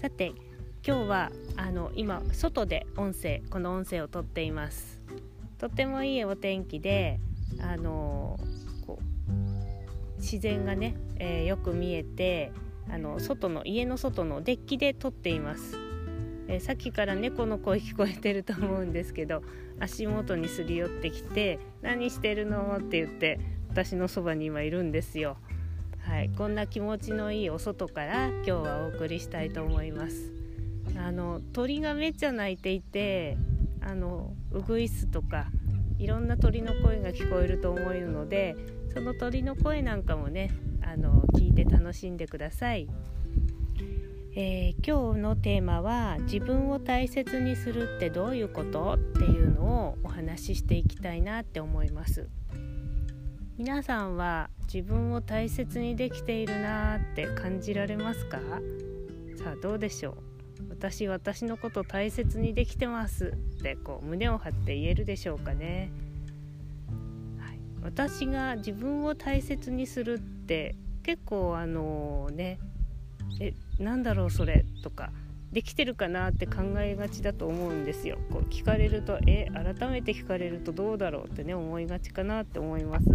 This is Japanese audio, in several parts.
さて今日はあの今外で音声この音声を撮っていますとってもいいお天気であのこう自然がね、えー、よく見えてあの外の家の外のデッキで撮っていますえー、さっきから猫の声聞こえてると思うんですけど足元にすり寄ってきて「何してるの?」って言って私のそばに今いるんですよ。はい、こんな気持ちのいいお外から今日はお送りしたいと思います。あの鳥がめっちゃ鳴いていてあのウグイスとかいろんな鳥の声が聞こえると思うのでその鳥の声なんかもねあの聞いて楽しんでください。えー、今日のテーマは自分を大切にするってどういうこと？っていうのをお話ししていきたいなって思います皆さんは自分を大切にできているなって感じられますか？さあどうでしょう？私私のこと大切にできてますってこう胸を張って言えるでしょうかね、はい、私が自分を大切にするって結構あのねえなんだろうそれとかできてるかなって考えがちだと思うんですよ。こう聞かれるとえ改めて聞かれるとどうだろうってね思いがちかなって思います。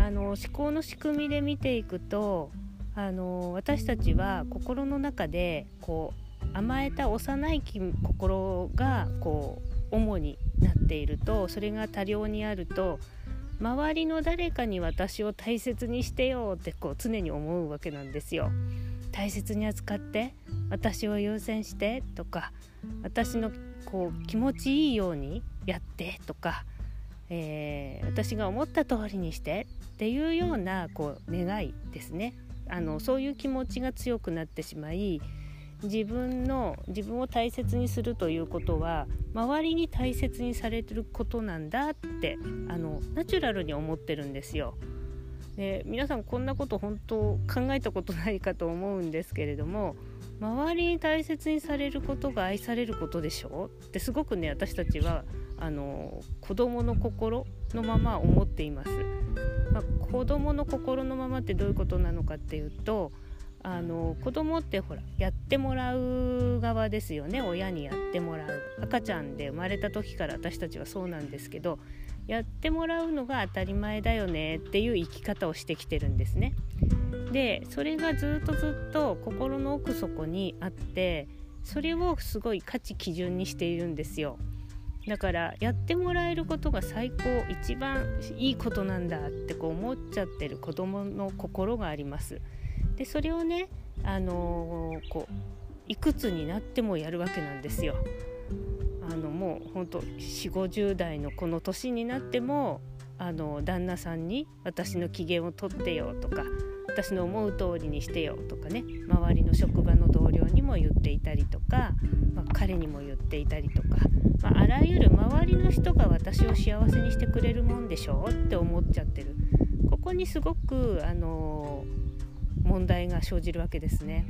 あの思考の仕組みで見ていくとあの私たちは心の中でこう甘えた幼い心がこう主になっているとそれが多量にあると周りの誰かに私を大切にしてよってこう常に思うわけなんですよ。大切に扱って私を優先してとか私のこう気持ちいいようにやってとか、えー、私が思った通りにしてっていうようなこう願いですねあのそういう気持ちが強くなってしまい自分の自分を大切にするということは周りに大切にされてることなんだってあのナチュラルに思ってるんですよ。で皆さんこんなこと本当考えたことないかと思うんですけれども周りに大切にされることが愛されることでしょ？ってすごくね私たちはあの子供の心のまま思っています。まあ、子供の心のままってどういうことなのかっていうとあの子供ってほらやってもらう側ですよね親にやってもらう赤ちゃんで生まれた時から私たちはそうなんですけどやってもらうのが当たり前だよねっていう生き方をしてきてるんですね。でそれがずっとずっと心の奥底にあってそれをすごい価値基準にしているんですよ。だからやってもらえることが最高一番いいことなんだってこう思っちゃってる子供の心があります。でそれをね、あのー、こういくつになってもやるわけなんですよ。あのもうほんと4 5 0代のこの年になってもあの旦那さんに私の機嫌をとってよとか私の思う通りにしてよとかね周りの職場の同僚にも言っていたりとか、まあ、彼にも言っていたりとか、まあ、あらゆる周りの人が私を幸せにしてくれるもんでしょうって思っちゃってるここにすごくあの問題が生じるわけですね。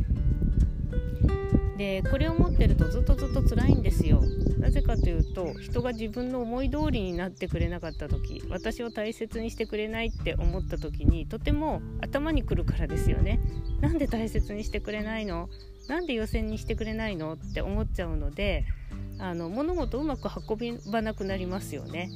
でこれを持ってるとずっとずっと辛いうと人が自分の思い通りになってくれなかった時私を大切にしてくれないって思った時にとても頭にくるからですよね。なんで大切にしてくれないの？なんで予選にしてくれないのって思っちゃうのであの物事をうまく運ばなくなりますよね。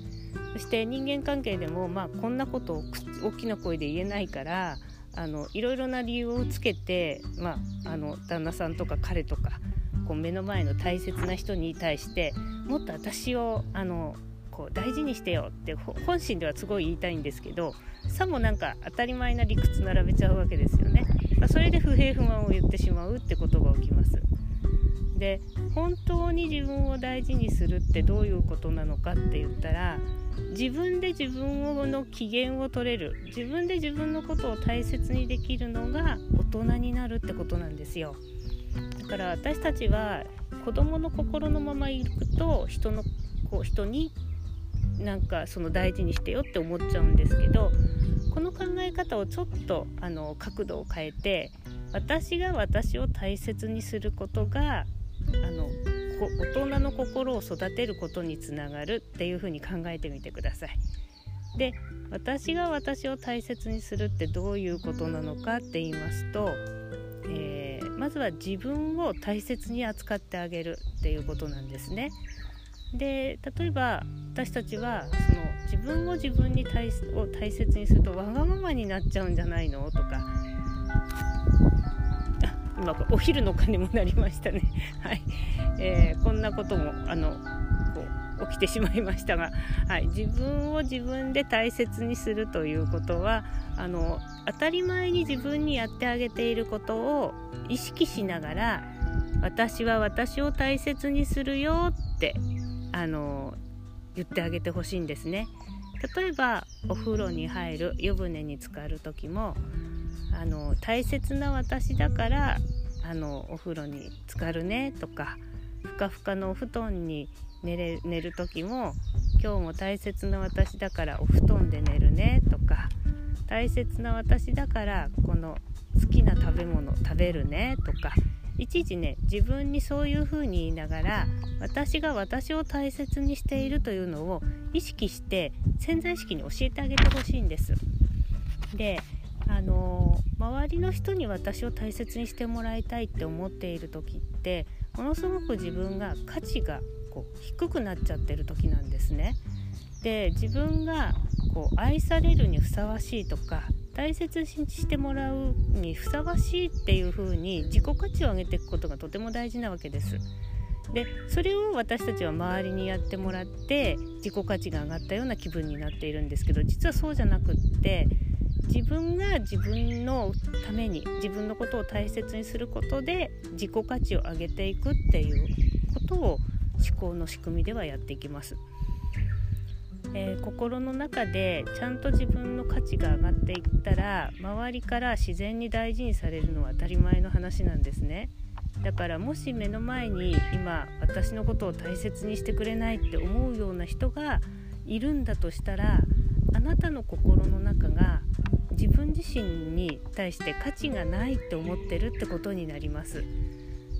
そして人間関係でも、まあ、こんなことを大きな声で言えないからあのいろいろな理由をつけて、まあ、あの旦那さんとか彼とかこう目の前の大切な人に対してもっと私をあのこう大事にしてよって本心ではすごい言いたいんですけどさもなんか当たり前な理屈並べちゃうわけですよね、まあ、それで不平不満を言ってしまうってことが起きます。で本当に自分を大事にするってどういうことなのかって言ったら自分で自分の機嫌を取れる自分で自分のことを大切にできるのが大人になるってことなんですよ。だから私たちは子供の心のままいくと人のこう人になんかその大事にしてよって思っちゃうんですけどこの考え方をちょっとあの角度を変えて私が私を大切にすることがあの大人の心を育てることにつながるっていうふうに考えてみてください。で私が私を大切にするってどういうことなのかって言いますと、えー、まずは自分を大切に扱ってあげるっていうことなんですね。で例えば私たちはその自分を自分に大を大切にするとわがままになっちゃうんじゃないの？とか今お昼の鐘もなりましたね。はいえー、こんなこともあの起きてしまいましたが、はい、自分を自分で大切にするということはあの当たり前に自分にやってあげていることを意識しながら私は私を大切にするよってあの言ってあげてほしいんですね。例えばお風呂に入る湯船に浸かる時もあの大切な私だからあのお風呂に浸かるねとかふかふかのお布団に寝れ寝る時も今日も大切な私だからお布団で寝るねとか大切な私だからこの好きな食べ物食べるねとかいちいちね自分にそういうふうに言いながら私が私を大切にしているというのを意識して潜在意識に教えてあげてほしいんです。であの周りの人に私を大切にしてもらいたいって思っている時ってものすごく自分が価値がこう低くなっちゃってる時なんですね。で自分がこう愛されるにふさわしいとか大切にしてもらうにふさわしいっていう風に自己価値を上げていくことがとても大事なわけです。でそれを私たちは周りにやってもらって自己価値が上がったような気分になっているんですけど実はそうじゃなくって自分が自分のために自分のことを大切にすることで自己価値を上げていくっていうことを思考の仕組みではやっていきます。えー、心の中でちゃんと自分の価値が上がっていったら周りから自然に大事にされるのは当たり前の話なんですねだからもし目の前に今私のことを大切にしてくれないって思うような人がいるんだとしたらあなたの心の中が自分自身に対して価値がないって思ってるってことになります。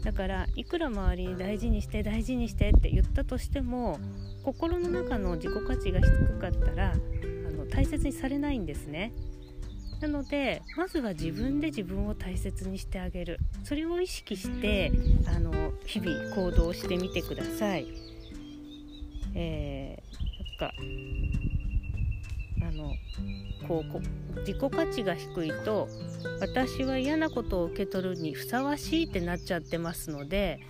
だからいくら周りに大事にして大事にしてって言ったとしても心の中の自己価値が低かったらあの大切にされないんですね。なのでまずは自分で自分を大切にしてあげるそれを意識してあの日々行動してみてください。えー、なんかのこう自己価値が低いと私は嫌なことを受け取るにふさわしいってなっちゃってますので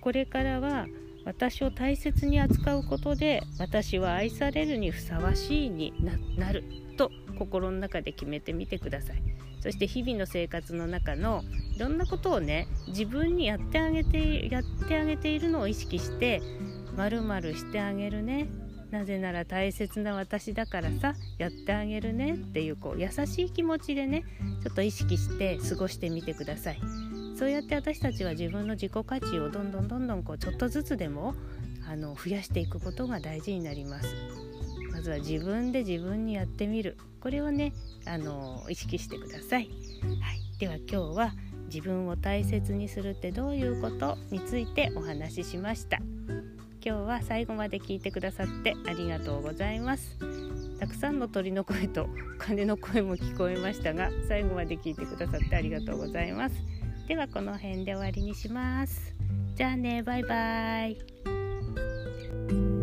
これからは私を大切に扱うことで私は愛されるにふさわしいになると心の中で決めてみてください。そして日々の生活の中のいろんなことをね自分にやってあげてやってあげているのを意識してまるしてあげるね。なぜなら大切な私だからさやってあげるねっていうこう優しい気持ちでねちょっと意識して過ごしてみてください。そうやって私たちは自分の自己価値をどんどんどんどんこうちょっとずつでもあの増やしていくことが大事になります。まずは自分で自分にやってみる。これをねあの意識してください、はい、では今日は自分を大切にするってどういうことについてお話ししました。今日は最後まで聞いてくださってありがとうございます。たくさんの鳥の声と鐘の声も聞こえましたが最後まで聞いてくださってありがとうございます。ではこの辺で終わりにします。じゃあねバイバイ。